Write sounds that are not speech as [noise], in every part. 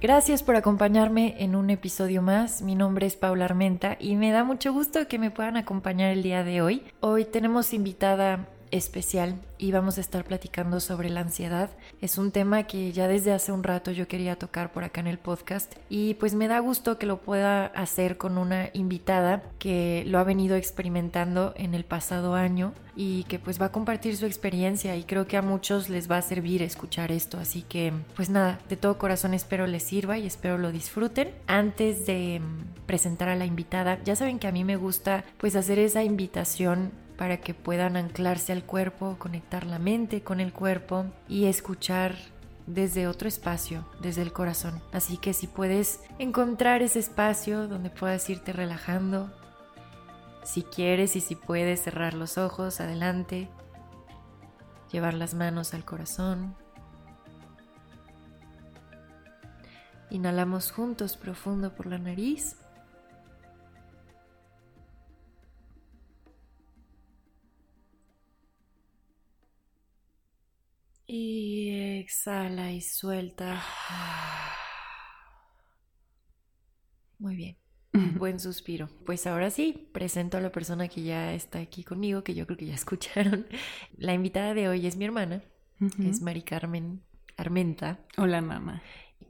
Gracias por acompañarme en un episodio más. Mi nombre es Paula Armenta y me da mucho gusto que me puedan acompañar el día de hoy. Hoy tenemos invitada especial y vamos a estar platicando sobre la ansiedad. Es un tema que ya desde hace un rato yo quería tocar por acá en el podcast y pues me da gusto que lo pueda hacer con una invitada que lo ha venido experimentando en el pasado año y que pues va a compartir su experiencia y creo que a muchos les va a servir escuchar esto. Así que pues nada, de todo corazón espero les sirva y espero lo disfruten. Antes de mm, presentar a la invitada, ya saben que a mí me gusta pues hacer esa invitación para que puedan anclarse al cuerpo, conectar la mente con el cuerpo y escuchar desde otro espacio, desde el corazón. Así que si puedes encontrar ese espacio donde puedas irte relajando, si quieres y si puedes cerrar los ojos, adelante, llevar las manos al corazón. Inhalamos juntos profundo por la nariz. Y exhala y suelta. Muy bien. Buen suspiro. Pues ahora sí, presento a la persona que ya está aquí conmigo, que yo creo que ya [laughs] escucharon. La invitada de hoy es mi hermana, es Mari Carmen Armenta. Hola, mamá.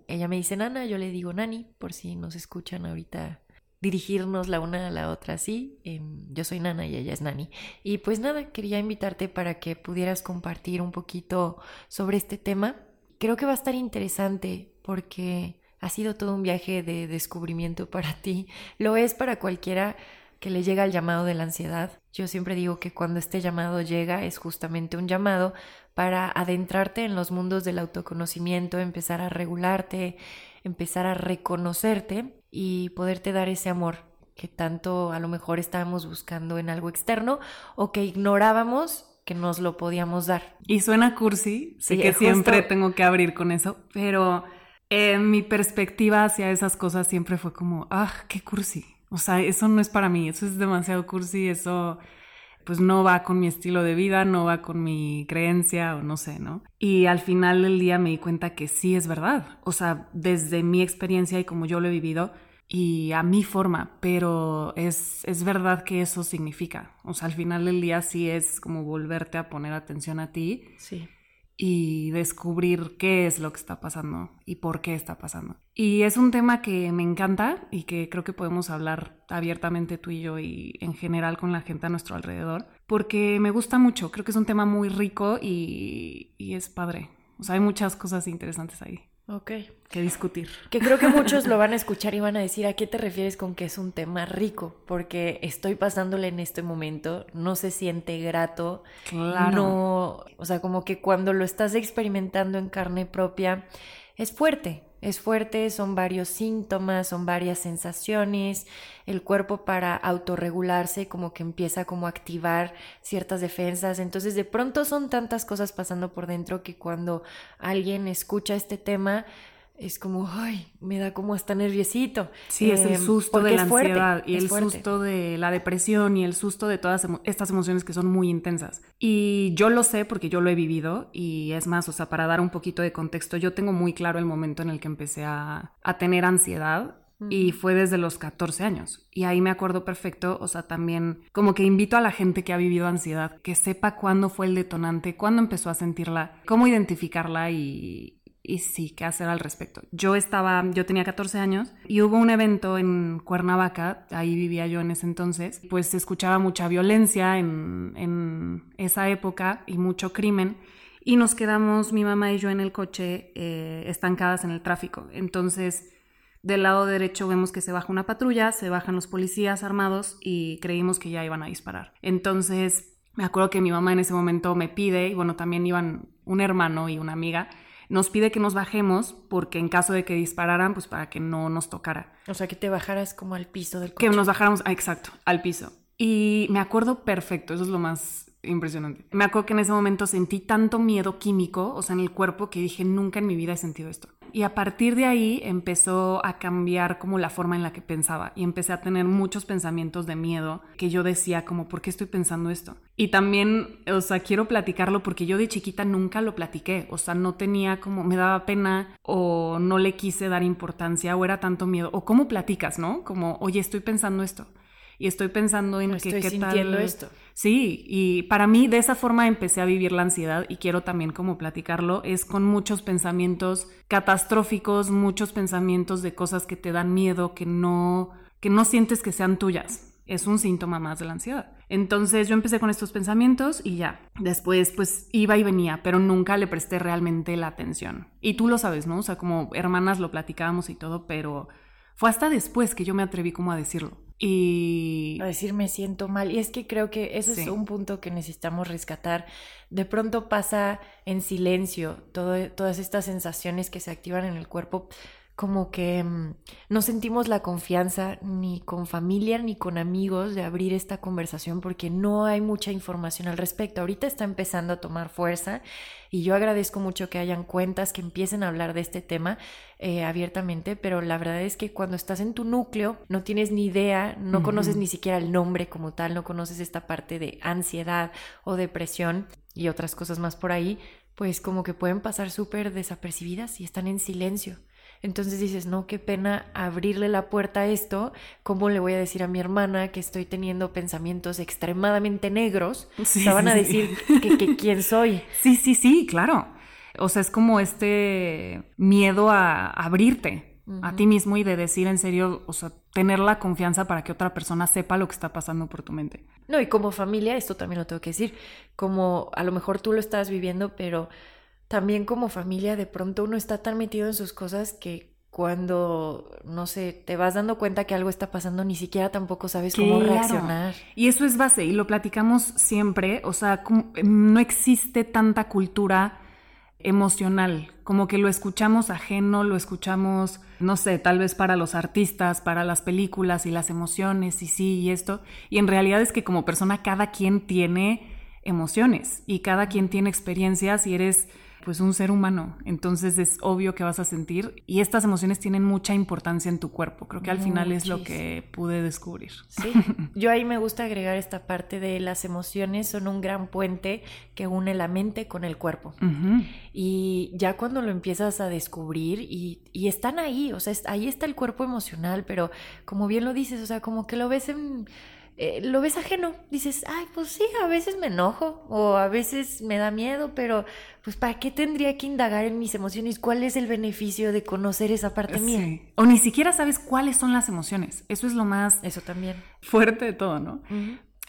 Ella me dice Nana, yo le digo Nani, por si nos escuchan ahorita dirigirnos la una a la otra así. Em, yo soy Nana y ella es Nani. Y pues nada, quería invitarte para que pudieras compartir un poquito sobre este tema. Creo que va a estar interesante porque ha sido todo un viaje de descubrimiento [laughs] para ti. Lo es para cualquiera que le llega el llamado de la ansiedad. Yo siempre digo que cuando este llamado llega es justamente un llamado para adentrarte en los mundos del autoconocimiento, empezar a regularte, empezar a reconocerte y poderte dar ese amor que tanto a lo mejor estábamos buscando en algo externo o que ignorábamos que nos lo podíamos dar. Y suena cursi, sé que siempre tengo que abrir con eso, pero en mi perspectiva hacia esas cosas siempre fue como, ah, qué cursi. O sea, eso no es para mí, eso es demasiado cursi, eso pues no va con mi estilo de vida, no va con mi creencia o no sé, ¿no? Y al final del día me di cuenta que sí es verdad, o sea, desde mi experiencia y como yo lo he vivido y a mi forma, pero es, es verdad que eso significa, o sea, al final del día sí es como volverte a poner atención a ti. Sí y descubrir qué es lo que está pasando y por qué está pasando. Y es un tema que me encanta y que creo que podemos hablar abiertamente tú y yo y en general con la gente a nuestro alrededor, porque me gusta mucho, creo que es un tema muy rico y, y es padre. O sea, hay muchas cosas interesantes ahí. Ok. Que discutir. Que creo que muchos lo [laughs] van a escuchar y van a decir, ¿a qué te refieres con que es un tema rico? Porque estoy pasándole en este momento, no se siente grato. Claro. No, o sea, como que cuando lo estás experimentando en carne propia, es fuerte, es fuerte, son varios síntomas, son varias sensaciones, el cuerpo para autorregularse como que empieza como a activar ciertas defensas, entonces de pronto son tantas cosas pasando por dentro que cuando alguien escucha este tema, es como, ay, me da como hasta nerviosito. Sí, es el em, susto de la ansiedad y el susto de la depresión y el susto de todas estas emociones que son muy intensas. Y yo lo sé porque yo lo he vivido y es más, o sea, para dar un poquito de contexto, yo tengo muy claro el momento en el que empecé a, a tener ansiedad y fue desde los 14 años. Y ahí me acuerdo perfecto, o sea, también como que invito a la gente que ha vivido ansiedad que sepa cuándo fue el detonante, cuándo empezó a sentirla, cómo identificarla y, y sí, qué hacer al respecto. Yo estaba, yo tenía 14 años y hubo un evento en Cuernavaca, ahí vivía yo en ese entonces, pues se escuchaba mucha violencia en, en esa época y mucho crimen. Y nos quedamos, mi mamá y yo, en el coche eh, estancadas en el tráfico. Entonces, del lado derecho vemos que se baja una patrulla, se bajan los policías armados y creímos que ya iban a disparar. Entonces, Me acuerdo que mi mamá en ese momento me pide, y bueno, también iban un hermano y una amiga, nos pide que nos bajemos porque en caso de que dispararan, pues para que no nos tocara. O sea, que te bajaras como al piso del coche. Que nos bajáramos, ah, exacto, al piso. Y me acuerdo perfecto, eso es lo más impresionante. Me acuerdo que en ese momento sentí tanto miedo químico, o sea, en el cuerpo, que dije, nunca en mi vida he sentido esto. Y a partir de ahí empezó a cambiar como la forma en la que pensaba y empecé a tener muchos pensamientos de miedo que yo decía como, ¿por qué estoy pensando esto? Y también, o sea, quiero platicarlo porque yo de chiquita nunca lo platiqué, o sea, no tenía como, me daba pena o no le quise dar importancia o era tanto miedo, o cómo platicas, ¿no? Como, oye, estoy pensando esto y estoy pensando en que, estoy sintiendo esto. Sí, y para mí de esa forma empecé a vivir la ansiedad y quiero también como platicarlo, es con muchos pensamientos catastróficos, muchos pensamientos de cosas que te dan miedo, que no que no sientes que sean tuyas. Es un síntoma más de la ansiedad. Entonces yo empecé con estos pensamientos y ya. Después pues iba y venía, pero nunca le presté realmente la atención. Y tú lo sabes, ¿no? O sea, como hermanas lo platicábamos y todo, pero fue hasta después que yo me atreví como a decirlo. Y... A decir me siento mal. Y es que creo que ese es un punto que necesitamos rescatar. De pronto pasa en silencio todas estas sensaciones que se activan en el cuerpo como que mm, no sentimos la confianza ni con familia ni con amigos de abrir esta conversación porque no hay mucha información al respecto. Ahorita está empezando a tomar fuerza y yo agradezco mucho que hayan cuentas que empiecen a hablar de este tema eh, abiertamente, pero la verdad es que cuando estás en tu núcleo no tienes ni idea, no conoces ni siquiera el nombre como tal, no conoces esta parte de ansiedad o depresión y otras cosas más por ahí, pues como que pueden pasar súper desapercibidas y están en silencio. Entonces dices, no, qué pena abrirle la puerta a esto. ¿Cómo le voy a decir a mi hermana que estoy teniendo pensamientos extremadamente negros? Sí, van a decir que, quién soy. [laughs] Sí, sí, sí, claro. O sea, es como este miedo a abrirte a ti mismo y de decir en serio, o sea, tener la confianza para que otra persona sepa lo que está pasando por tu mente. No, y como familia, esto también lo tengo que decir, como a lo mejor tú lo estás viviendo, pero también como familia de pronto uno está tan metido en sus cosas que cuando, no sé, te vas dando cuenta que algo está pasando, ni siquiera tampoco sabes cómo reaccionar. Y eso es base, y lo platicamos siempre, o sea, no existe tanta cultura emocional, como que lo escuchamos ajeno, lo escuchamos, no sé, tal vez para los artistas, para las películas y las emociones y sí y esto, y en realidad es que como persona cada quien tiene emociones y cada quien tiene experiencias y eres pues un ser humano, entonces es obvio que vas a sentir y estas emociones tienen mucha importancia en tu cuerpo. Creo que al final es lo que pude descubrir. Sí, [laughs] yo ahí me gusta agregar esta parte de las emociones son un gran puente que une la mente con el cuerpo. Y ya cuando lo empiezas a descubrir y, y están ahí, o sea, ahí está el cuerpo emocional, pero como bien lo dices, o sea, como que lo ves en eh, lo ves ajeno, dices, ay, pues sí, a veces me enojo o a veces me da miedo, pero pues ¿para qué tendría que indagar en mis emociones? ¿Cuál es el beneficio de conocer esa parte mía? O ni siquiera sabes cuáles son las emociones. Eso es lo más... Eso también. Fuerte de todo, ¿no?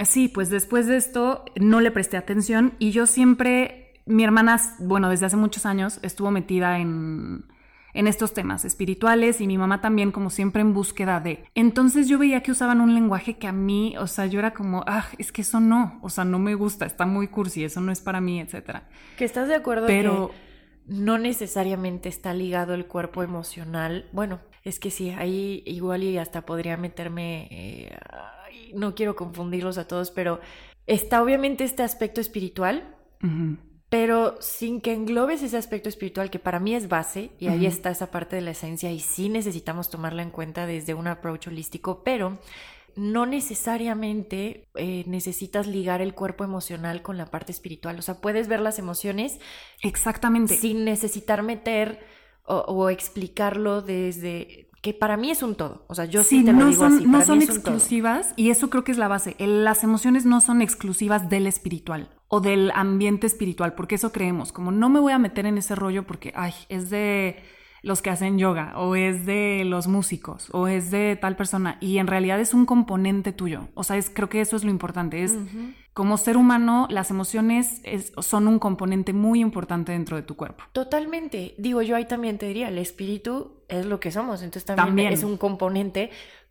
Sí, pues después de esto no le presté atención y yo siempre, mi hermana, bueno, desde hace muchos años estuvo metida en en estos temas espirituales y mi mamá también como siempre en búsqueda de. Entonces yo veía que usaban un lenguaje que a mí, o sea, yo era como, ah, es que eso no, o sea, no me gusta, está muy cursi, eso no es para mí, etcétera. Que estás de acuerdo Pero no necesariamente está ligado el cuerpo emocional. Bueno, es que sí, ahí igual y hasta podría meterme, eh, no quiero confundirlos a todos, pero está obviamente este aspecto espiritual pero sin que englobes ese aspecto espiritual que para mí es base, y ahí está esa parte de la esencia, y sí necesitamos tomarla en cuenta desde un approach holístico, pero no necesariamente eh, necesitas ligar el cuerpo emocional con la parte espiritual. O sea, puedes ver las emociones. Exactamente. Sin necesitar meter o, explicarlo desde que para mí es un todo. O sea, yo sí, te lo digo son, así. no son exclusivas y eso creo que es la base. Las emociones no son exclusivas del espiritual o del ambiente espiritual, porque eso creemos, como no me voy a meter en ese rollo porque, ay, es de los que hacen yoga, o es de los músicos, o es de tal persona, y en realidad es un componente tuyo. O sea, es, creo que eso es lo importante, es como ser humano, las emociones son un componente muy importante dentro de tu cuerpo. Totalmente. Digo, yo ahí también te diría, el espíritu es lo que somos, entonces también. es un componente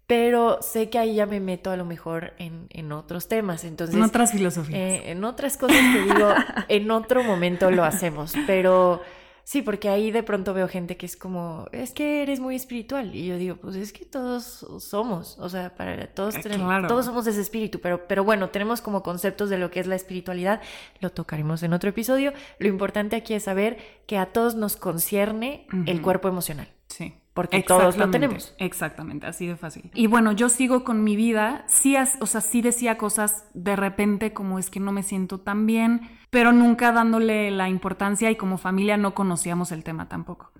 pero sé que ahí ya me meto a lo mejor en, en otros temas. Entonces, en otras filosofías. Eh, en otras cosas que digo, [laughs] en otro momento lo hacemos, pero Sí, porque ahí de pronto veo gente que es como, es que eres muy espiritual. Y yo digo, pues es que todos somos, o sea, para todos eh, tenemos, todos somos ese espíritu, pero, pero bueno, tenemos como conceptos de lo que es la espiritualidad, lo tocaremos en otro episodio. Lo importante aquí es saber que a todos nos concierne el cuerpo emocional. Sí porque todos lo tenemos. Exactamente, así de fácil. Y bueno, yo sigo con mi vida, sí, o sea, sí decía cosas de repente como es que no me siento tan bien, pero nunca dándole la importancia y como familia no conocíamos el tema tampoco.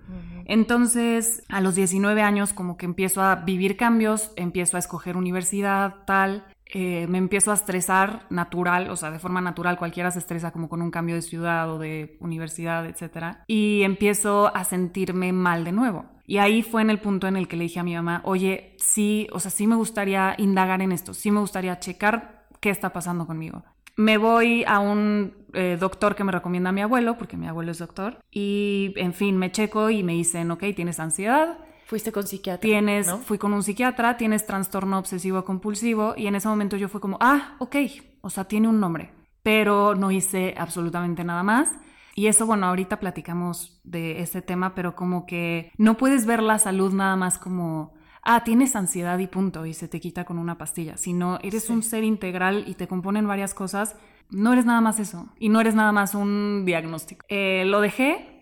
Entonces, a los 19 años como que empiezo a vivir cambios, empiezo a escoger universidad, tal, eh, me empiezo a estresar natural, o sea, de forma natural, cualquiera se estresa como con un cambio de ciudad o de universidad, etc. Y empiezo a sentirme mal de nuevo. Y ahí fue en el punto en el que le dije a mi mamá, oye, sí, o sea, sí me gustaría indagar en esto, sí me gustaría checar qué está pasando conmigo. Me voy a un eh, doctor que me recomienda a mi abuelo, porque mi abuelo es doctor, y en fin, me checo y me dicen, ok, tienes ansiedad. Fuiste con psiquiatra. Tienes, fui con un psiquiatra, tienes trastorno obsesivo compulsivo, y en ese momento yo fue como, ah, ok, o sea, tiene un nombre, pero no hice absolutamente nada más. Y eso, bueno, ahorita platicamos de este tema, pero como que no puedes ver la salud nada más como, ah, tienes ansiedad y punto, y se te quita con una pastilla, sino eres un ser integral y te componen varias cosas, no eres nada más eso, y no eres nada más un diagnóstico. Eh, lo dejé,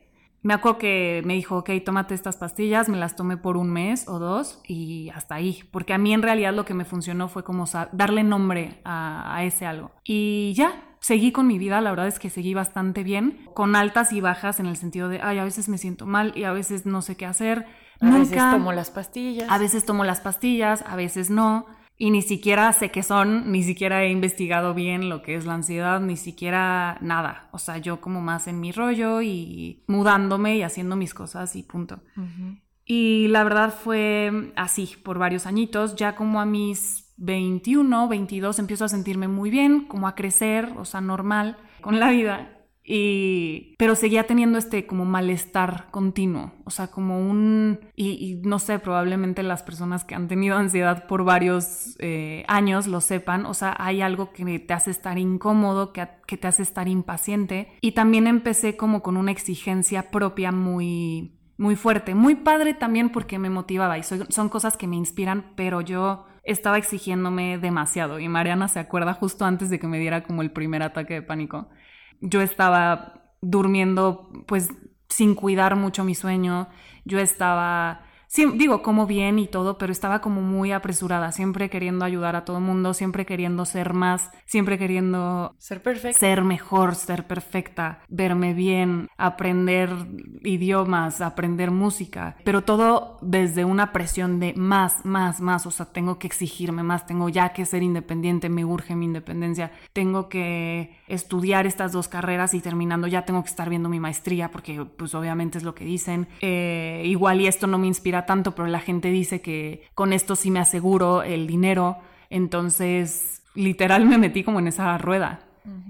me acuerdo que me dijo, ok, tómate estas pastillas, me las tomé por un mes o dos y hasta ahí, porque a mí en realidad lo que me funcionó fue como darle nombre a, a ese algo. Y ya, seguí con mi vida, la verdad es que seguí bastante bien, con altas y bajas en el sentido de, ay, a veces me siento mal y a veces no sé qué hacer. A veces tomo las pastillas. A veces tomo las pastillas, a veces no. Y ni siquiera sé qué son, ni siquiera he investigado bien lo que es la ansiedad, ni siquiera nada. O sea, yo como más en mi rollo y mudándome y haciendo mis cosas y punto. Y la verdad fue así por varios añitos, ya como a mis 21, 22 empiezo a sentirme muy bien, como a crecer, o sea, normal con la vida. Y, pero seguía teniendo este como malestar continuo, o sea, como un, y, no sé, probablemente las personas que han tenido ansiedad por varios eh, años lo sepan, o sea, hay algo que te hace estar incómodo, que, que te hace estar impaciente. Y también empecé como con una exigencia propia muy, muy fuerte, muy padre también porque me motivaba y son cosas que me inspiran, pero yo estaba exigiéndome demasiado y Mariana se acuerda justo antes de que me diera como el primer ataque de pánico. Yo estaba durmiendo pues sin cuidar mucho mi sueño, yo estaba sí, digo, como bien y todo, pero estaba como muy apresurada, siempre queriendo ayudar a todo el mundo, siempre queriendo ser más, siempre queriendo ser perfecta, ser mejor, ser perfecta, verme bien, aprender idiomas, aprender música, pero todo desde una presión de más, más, más, o sea, tengo que exigirme más, tengo ya que ser independiente, me urge mi independencia, tengo que estudiar estas dos carreras y terminando ya tengo que estar viendo mi maestría porque pues obviamente es lo que dicen. Eh, igual y esto no me inspira tanto, pero la gente dice que con esto sí me aseguro el dinero. Entonces, literal me metí como en esa rueda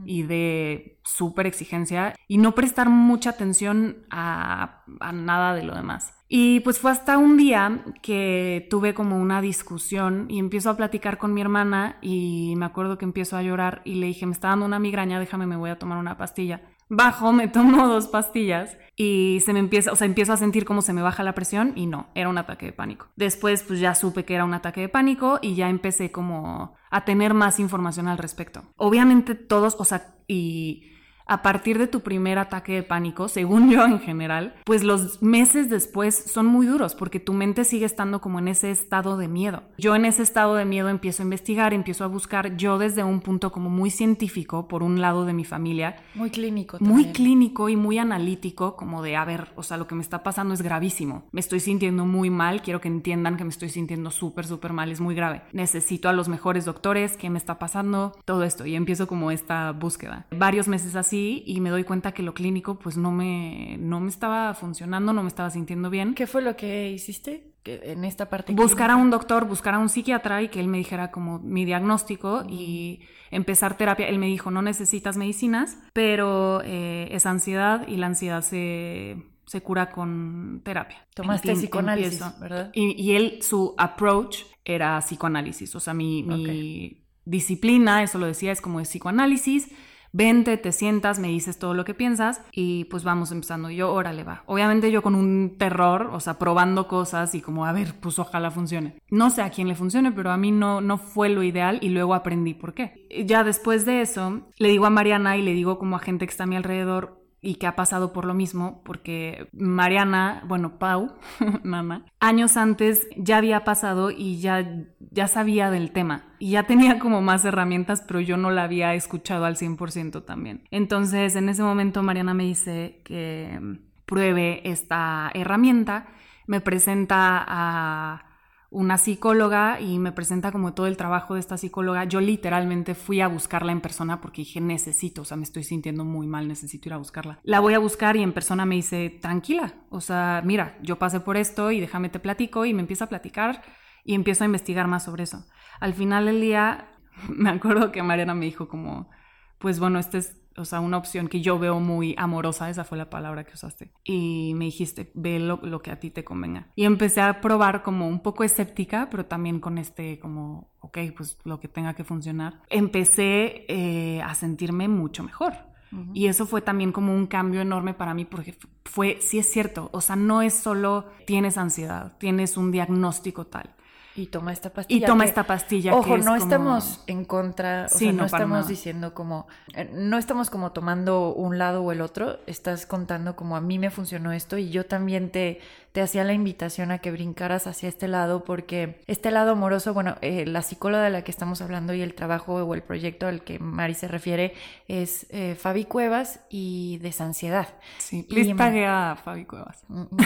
y de súper exigencia y no prestar mucha atención a, a nada de lo demás. Y pues fue hasta un día que tuve como una discusión y empiezo a platicar con mi hermana y me acuerdo que empiezo a llorar y le dije, me está dando una migraña, déjame, me voy a tomar una pastilla. Bajo, me tomo dos pastillas y se me empieza, o sea, empiezo a sentir como se me baja la presión y no, era un ataque de pánico. Después pues ya supe que era un ataque de pánico y ya empecé como a tener más información al respecto. Obviamente todos, o sea, y a partir de tu primer ataque de pánico, según yo en general, pues los meses después son muy duros porque tu mente sigue estando como en ese estado de miedo. Yo en ese estado de miedo empiezo a investigar, empiezo a buscar yo desde un punto como muy científico, por un lado de mi familia. Muy clínico. También. Muy clínico y muy analítico, como de, a ver, o sea, lo que me está pasando es gravísimo. Me estoy sintiendo muy mal, quiero que entiendan que me estoy sintiendo súper, súper mal, es muy grave. Necesito a los mejores doctores, ¿qué me está pasando? Todo esto. Y empiezo como esta búsqueda. Varios meses así y me doy cuenta que lo clínico pues no me, no me estaba funcionando, no me estaba sintiendo bien. ¿Qué fue lo que hiciste en esta parte? Buscar a un doctor, buscar a un psiquiatra y que él me dijera como mi diagnóstico y empezar terapia. Él me dijo, no necesitas medicinas, pero eh, es ansiedad y la ansiedad se se cura con terapia. Tomaste psicoanálisis, ¿verdad? Y, y, él, su approach era psicoanálisis. O sea, mi, mi disciplina, eso lo decía, es como de psicoanálisis vente, te sientas, me dices todo lo que piensas y pues vamos empezando. Yo, órale, va. Obviamente yo con un terror, o sea, probando cosas y como, a ver, pues ojalá funcione. No sé a quién le funcione, pero a mí no, no fue lo ideal y luego aprendí por qué. Ya después de eso, le digo a Mariana y le digo como a gente que está a mi alrededor, y que ha pasado por lo mismo, porque Mariana, bueno, Pau, [laughs] mamá, años antes ya había pasado y ya, ya sabía del tema y ya tenía como más herramientas, pero yo no la había escuchado al 100% también. Entonces, en ese momento Mariana me dice que pruebe esta herramienta, me presenta a una psicóloga y me presenta como todo el trabajo de esta psicóloga. Yo literalmente fui a buscarla en persona porque dije, necesito, o sea, me estoy sintiendo muy mal, necesito ir a buscarla. La voy a buscar y en persona me dice, tranquila, o sea, mira, yo pasé por esto y déjame te platico y me empieza a platicar y empiezo a investigar más sobre eso. Al final del día, [laughs] me acuerdo que Mariana me dijo como, pues bueno, este es o sea, una opción que yo veo muy amorosa, esa fue la palabra que usaste. Y me dijiste, ve lo, que a ti te convenga. Y empecé a probar como un poco escéptica, pero también con este como, ok, pues lo que tenga que funcionar. Empecé eh, a sentirme mucho mejor. Y eso fue también como un cambio enorme para mí porque fue, sí es cierto, o sea, no es solo tienes ansiedad, tienes un diagnóstico tal y toma esta pastilla. Y toma esta pastilla. Ojo, no estamos en contra, o sea, no, estamos diciendo como, eh, no estamos como tomando un lado o el otro, estás contando como a mí me funcionó esto y yo también te, te hacía la invitación a que brincaras hacia este lado porque este lado amoroso, bueno, eh, la psicóloga de la que estamos hablando y el trabajo o el proyecto al que Mari se refiere es eh, Fabi Cuevas y Desansiedad. Sí, please taguea a Fabi Cuevas. Mm, mm,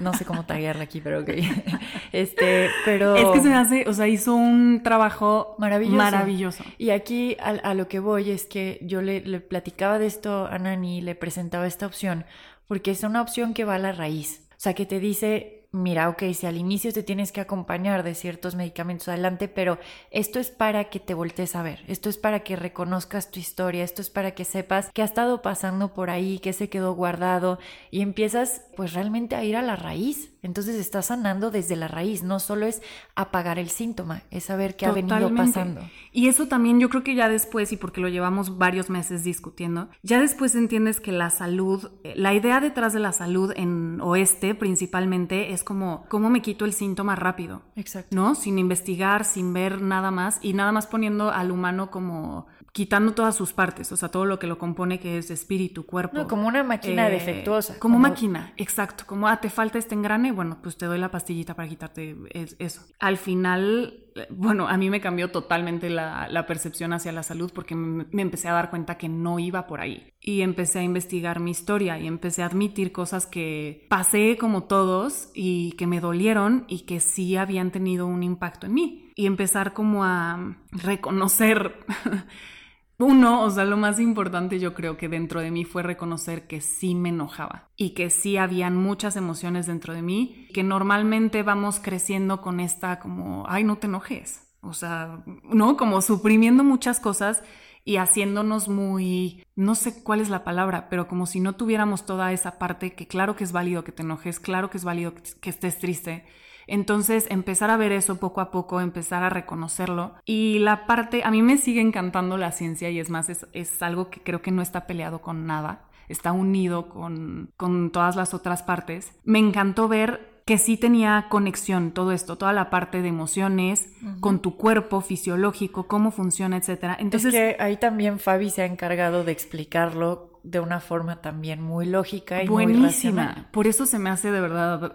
no, sé cómo taguearla aquí, pero ok. [laughs] este, pero... Es que se me hace, o sea, hizo un trabajo maravilloso. maravilloso. Y aquí a, lo que voy es que yo le, le platicaba de esto a Nani, le presentaba esta opción, porque es una opción que va a la raíz. O sea, que te dice, mira, ok, si al inicio te tienes que acompañar de ciertos medicamentos adelante, pero esto es para que te voltees a ver, esto es para que reconozcas tu historia, esto es para que sepas qué ha estado pasando por ahí, qué se quedó guardado y empiezas pues realmente a ir a la raíz. Entonces estás sanando desde la raíz, no solo es apagar el síntoma, es saber qué ha venido pasando. Y eso también yo creo que ya después, y porque lo llevamos varios meses discutiendo, ya después entiendes que la salud, eh, la idea detrás de la salud en oeste principalmente es como, ¿cómo me quito el síntoma rápido? Exacto. ¿No? Sin investigar, sin ver nada más y nada más poniendo al humano como quitando todas sus partes, o sea, todo lo que lo compone, que es espíritu, cuerpo. No, como una máquina eh, defectuosa. Como, máquina, exacto. Como, ah, te falta este engrane, bueno, pues te doy la pastillita para quitarte eso. Al final, bueno, a mí me cambió totalmente la, percepción hacia la salud porque me, empecé a dar cuenta que no iba por ahí. Y empecé a investigar mi historia y empecé a admitir cosas que pasé como todos y que me dolieron y que sí habían tenido un impacto en mí. Y empezar como a reconocer [laughs] uno, o sea, lo más importante yo creo que dentro de mí fue reconocer que sí me enojaba y que sí habían muchas emociones dentro de mí, que normalmente vamos creciendo con esta como, ay, no te enojes, o sea, ¿no? Como suprimiendo muchas cosas y haciéndonos muy, no sé cuál es la palabra, pero como si no tuviéramos toda esa parte que claro que es válido que te enojes, claro que es válido que estés triste, entonces, empezar a ver eso poco a poco, empezar a reconocerlo. Y la parte, a mí me sigue encantando la ciencia y es más, es, algo que creo que no está peleado con nada, está unido con, todas las otras partes. Me encantó ver que sí tenía conexión todo esto, toda la parte de emociones, con tu cuerpo fisiológico, cómo funciona, etc. Entonces, es que ahí también Fabi se ha encargado de explicarlo de una forma también muy lógica y buenísima. Muy. Por eso se me hace de verdad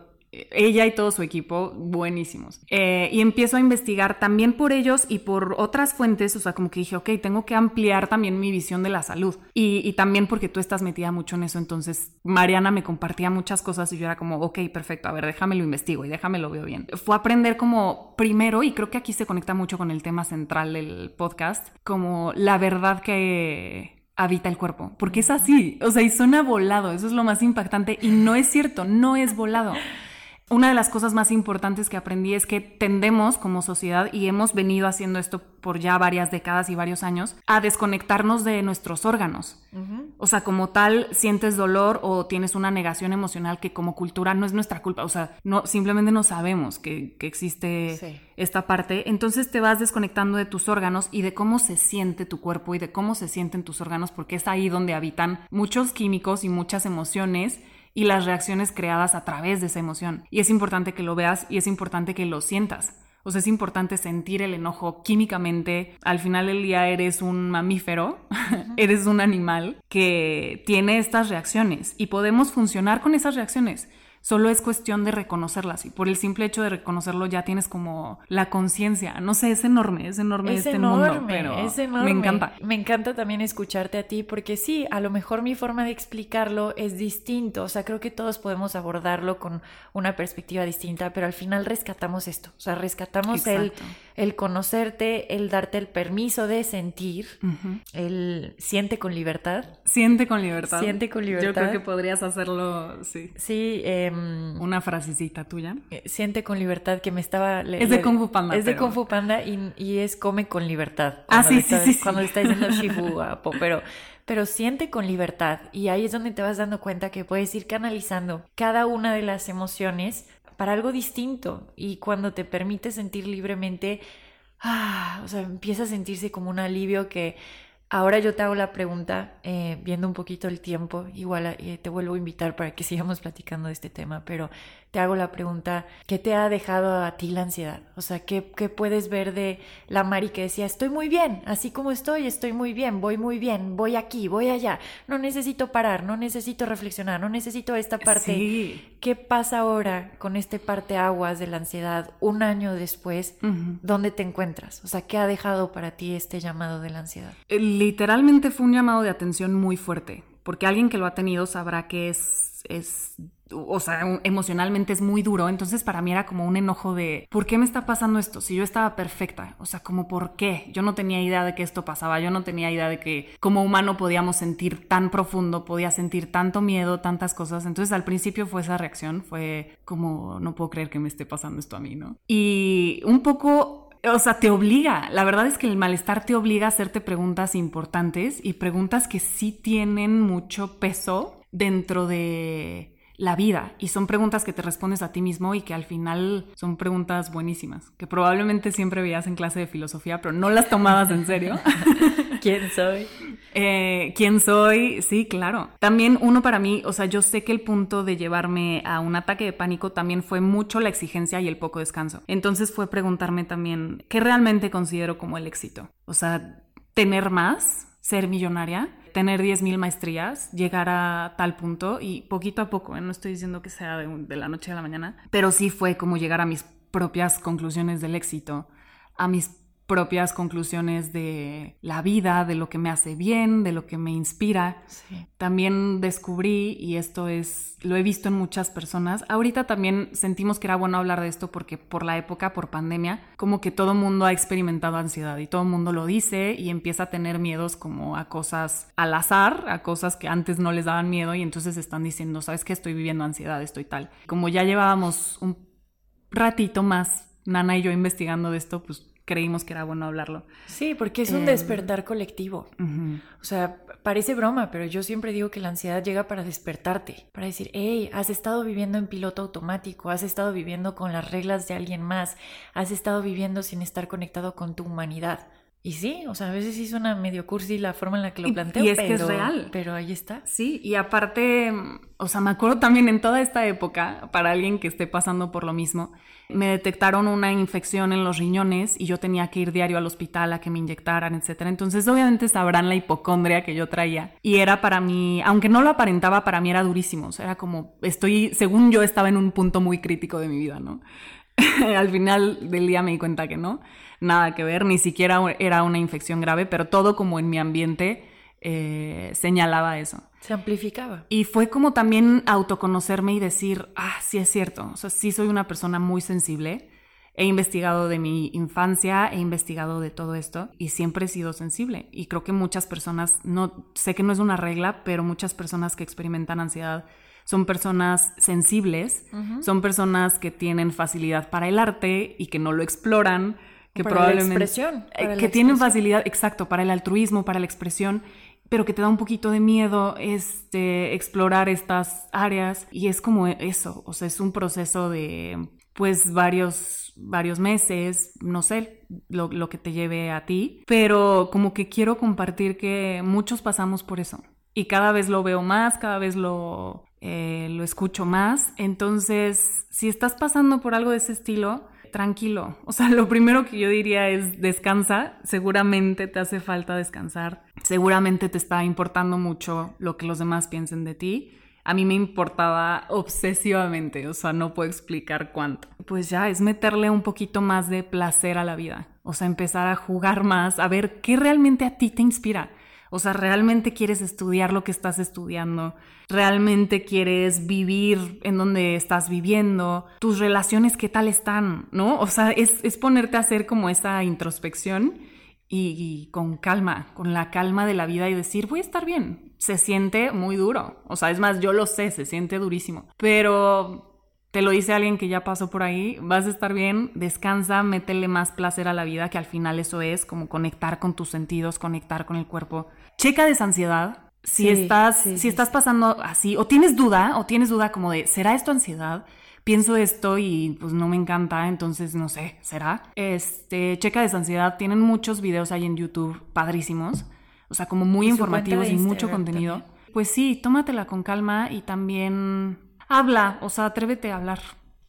ella y todo su equipo buenísimos. Eh, y empiezo a investigar también por ellos y por otras fuentes, o sea, como que dije, ok, tengo que ampliar también mi visión de la salud. Y, también porque tú estás metida mucho en eso, entonces Mariana me compartía muchas cosas y yo era como, ok, perfecto, a ver, déjame lo investigo y déjame lo veo bien. Fue aprender como primero, y creo que aquí se conecta mucho con el tema central del podcast, como la verdad que habita el cuerpo, porque es así, o sea, y suena volado, eso es lo más impactante y no es cierto, no es volado una de las cosas más importantes que aprendí es que tendemos como sociedad, y hemos venido haciendo esto por ya varias décadas y varios años, a desconectarnos de nuestros órganos. O sea, como tal, sientes dolor o tienes una negación emocional que como cultura no es nuestra culpa. O sea, no, simplemente no sabemos que, existe esta parte. Entonces te vas desconectando de tus órganos y de cómo se siente tu cuerpo y de cómo se sienten tus órganos, porque es ahí donde habitan muchos químicos y muchas emociones y las reacciones creadas a través de esa emoción. Y es importante que lo veas y es importante que lo sientas. O sea, es importante sentir el enojo químicamente. Al final del día eres un mamífero, [laughs] eres un animal que tiene estas reacciones y podemos funcionar con esas reacciones. Solo es cuestión de reconocerlas y por el simple hecho de reconocerlo ya tienes como la conciencia. No sé, es enorme, es enorme este mundo, pero es enorme. me encanta. Me encanta también escucharte a ti porque sí, a lo mejor mi forma de explicarlo es distinto. O sea, creo que todos podemos abordarlo con una perspectiva distinta, pero al final rescatamos esto. O sea, rescatamos el, el conocerte, el darte el permiso de sentir, el siente con libertad. Siente con libertad. Siente con libertad. Yo creo que podrías hacerlo, sí. Sí, eh, Una frasecita tuya. Eh, siente con libertad que me estaba... es de Kung Fu Panda. Es de Kung Fu Panda y, es come con libertad. Ah, sí, sí, sí, Cuando le está diciendo [laughs] Shifu a Po, pero, pero siente con libertad. Y ahí es donde te vas dando cuenta que puedes ir canalizando cada una de las emociones para algo distinto. Y cuando te permite sentir libremente, ah, o sea, empieza a sentirse como un alivio que Ahora yo te hago la pregunta, eh, viendo un poquito el tiempo, igual eh, te vuelvo a invitar para que sigamos platicando de este tema, pero te hago la pregunta, ¿qué te ha dejado a ti la ansiedad? O sea, ¿qué, qué puedes ver de la Mari que decía, estoy muy bien, así como estoy, estoy muy bien, voy muy bien, voy aquí, voy allá, no necesito parar, no necesito reflexionar, no necesito esta parte. Sí. ¿Qué pasa ahora con este parte aguas de la ansiedad un año después? ¿Dónde te encuentras? O sea, ¿qué ha dejado para ti este llamado de la ansiedad? Literalmente fue un llamado de atención muy fuerte, porque alguien que lo ha tenido sabrá que es, es o sea, emocionalmente es muy duro. Entonces para mí era como un enojo de, ¿por qué me está pasando esto? Si yo estaba perfecta, o sea, como ¿por qué? Yo no tenía idea de que esto pasaba, yo no tenía idea de que como humano podíamos sentir tan profundo, podía sentir tanto miedo, tantas cosas. Entonces al principio fue esa reacción, fue como, no puedo creer que me esté pasando esto a mí, ¿no? Y un poco o sea, te obliga. La verdad es que el malestar te obliga a hacerte preguntas importantes y preguntas que sí tienen mucho peso dentro de la vida y son preguntas que te respondes a ti mismo y que al final son preguntas buenísimas, que probablemente siempre veías en clase de filosofía, pero no las tomabas en serio. [laughs] ¿Quién soy? Eh, ¿Quién soy? Sí, claro. También uno para mí, o sea, yo sé que el punto de llevarme a un ataque de pánico también fue mucho la exigencia y el poco descanso. Entonces fue preguntarme también qué realmente considero como el éxito. O sea, tener más, ser millonaria, tener 10.000 maestrías, llegar a tal punto y poquito a poco, ¿eh? no estoy diciendo que sea de, la noche a la mañana, pero sí fue como llegar a mis propias conclusiones del éxito, a mis propias conclusiones de la vida, de lo que me hace bien, de lo que me inspira. También descubrí, y esto es, lo he visto en muchas personas, ahorita también sentimos que era bueno hablar de esto porque por la época, por pandemia, como que todo mundo ha experimentado ansiedad y todo mundo lo dice y empieza a tener miedos como a cosas al azar, a cosas que antes no les daban miedo y entonces están diciendo, sabes que estoy viviendo ansiedad, estoy tal. Como ya llevábamos un ratito más, Nana y yo investigando de esto, pues creímos que era bueno hablarlo. Sí, porque es un em, despertar colectivo. O sea, parece broma, pero yo siempre digo que la ansiedad llega para despertarte, para decir, hey, has estado viviendo en piloto automático, has estado viviendo con las reglas de alguien más, has estado viviendo sin estar conectado con tu humanidad. Y sí, o sea, a veces sí suena medio cursi la forma en la que lo planteo. Y, es que es real. Pero ahí está. Sí, y aparte, o sea, me acuerdo también en toda esta época, para alguien que esté pasando por lo mismo, me detectaron una infección en los riñones y yo tenía que ir diario al hospital a que me inyectaran, etcétera. Entonces, obviamente sabrán la hipocondria que yo traía. Y era para mí, aunque no lo aparentaba, para mí era durísimo. O sea, era como, estoy, según yo, estaba en un punto muy crítico de mi vida, ¿no? [laughs] Al final del día me di cuenta que no nada que ver, ni siquiera era una infección grave, pero todo como en mi ambiente eh, señalaba eso. Se amplificaba. Y fue como también autoconocerme y decir, ah, sí es cierto, o sea, sí soy una persona muy sensible. He investigado de mi infancia, he investigado de todo esto y siempre he sido sensible. Y creo que muchas personas, no sé que no es una regla, pero muchas personas que experimentan ansiedad son personas sensibles, son personas que tienen facilidad para el arte y que no lo exploran, que probablemente... La expresión. Eh, que tienen facilidad, exacto, para el altruismo, para la expresión pero que te da un poquito de miedo este, explorar estas áreas. Y es como eso, o sea, es un proceso de pues varios, varios meses, no sé lo, lo que te lleve a ti, pero como que quiero compartir que muchos pasamos por eso. Y cada vez lo veo más, cada vez lo, eh, lo escucho más, entonces si estás pasando por algo de ese estilo, tranquilo. O sea, lo primero que yo diría es descansa. Seguramente te hace falta descansar. Seguramente te está importando mucho lo que los demás piensen de ti. A mí me importaba obsesivamente, o sea, no puedo explicar cuánto. Pues ya es meterle un poquito más de placer a la vida. O sea, empezar a jugar más, a ver qué realmente a ti te inspira. O sea, ¿realmente quieres estudiar lo que estás estudiando? ¿Realmente quieres vivir en donde estás viviendo? ¿Tus relaciones qué tal están? ¿No? O sea, es, ponerte a hacer como esa introspección y, y, con calma, con la calma de la vida y decir, voy a estar bien. Se siente muy duro. O sea, es más, yo lo sé, se siente durísimo. Pero te lo dice alguien que ya pasó por ahí, vas a estar bien, descansa, métele más placer a la vida, que al final eso es como conectar con tus sentidos, conectar con el cuerpo. Checa de esa ansiedad. Si estás, si estás pasando así, o tienes duda, o tienes duda como de, ¿será esto ansiedad? Pienso esto y pues no me encanta, entonces no sé, ¿será? Este, checa de esa ansiedad. Tienen muchos videos ahí en YouTube padrísimos, o sea, como muy informativos y mucho contenido. Pues sí, tómatela con calma y también habla, o sea, atrévete a hablar.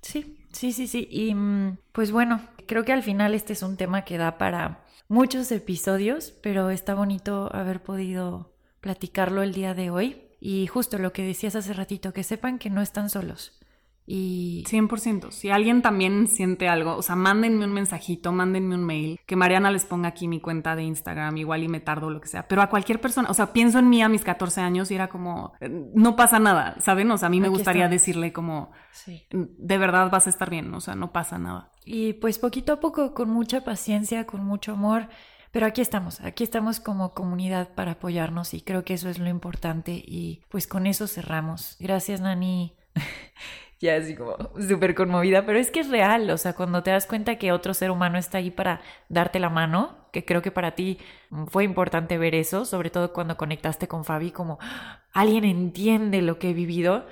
Sí, sí, sí, sí. Y mm, pues bueno, creo que al final este es un tema que da para muchos episodios, pero está bonito haber podido platicarlo el día de hoy. Y justo lo que decías hace ratito, que sepan que no están solos. Y 100%. Si alguien también siente algo, o sea, mándenme un mensajito, mándenme un mail, que Mariana les ponga aquí mi cuenta de Instagram, igual y me tardo lo que sea. Pero a cualquier persona, o sea, pienso en mí a mis 14 años y era como, eh, no pasa nada, ¿saben? O sea, a mí me gustaría decirle como, sí. de verdad vas a estar bien, o sea, no pasa nada. Y pues poquito a poco, con mucha paciencia, con mucho amor. Pero aquí estamos, aquí estamos como comunidad para apoyarnos y creo que eso es lo importante y pues con eso cerramos. Gracias Nani [laughs] ya así como súper conmovida, pero es que es real, o sea, cuando te das cuenta que otro ser humano está ahí para darte la mano, que creo que para ti fue importante ver eso, sobre todo cuando conectaste con Fabi, como alguien entiende lo que he vivido,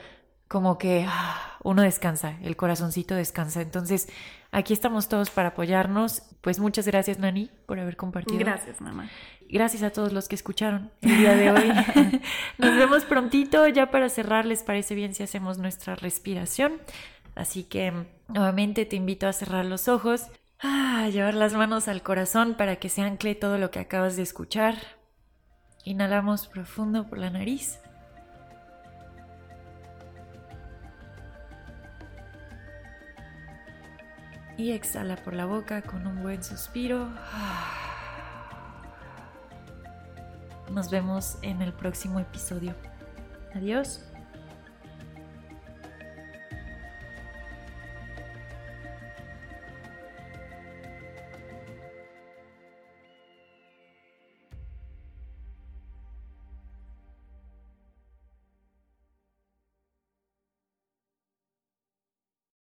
como que ah, uno descansa, el corazoncito descansa. Entonces, aquí estamos todos para apoyarnos. Pues muchas gracias, Nani, por haber compartido. Gracias, mamá. Gracias a todos los que escucharon el día de hoy. [laughs] Nos vemos prontito. Ya para cerrar, ¿les parece bien si hacemos nuestra respiración? Así que nuevamente te invito a cerrar los ojos, a llevar las manos al corazón para que se ancle todo lo que acabas de escuchar. Inhalamos profundo por la nariz. Y exhala por la boca con un buen suspiro. Nos vemos en el próximo episodio. Adiós.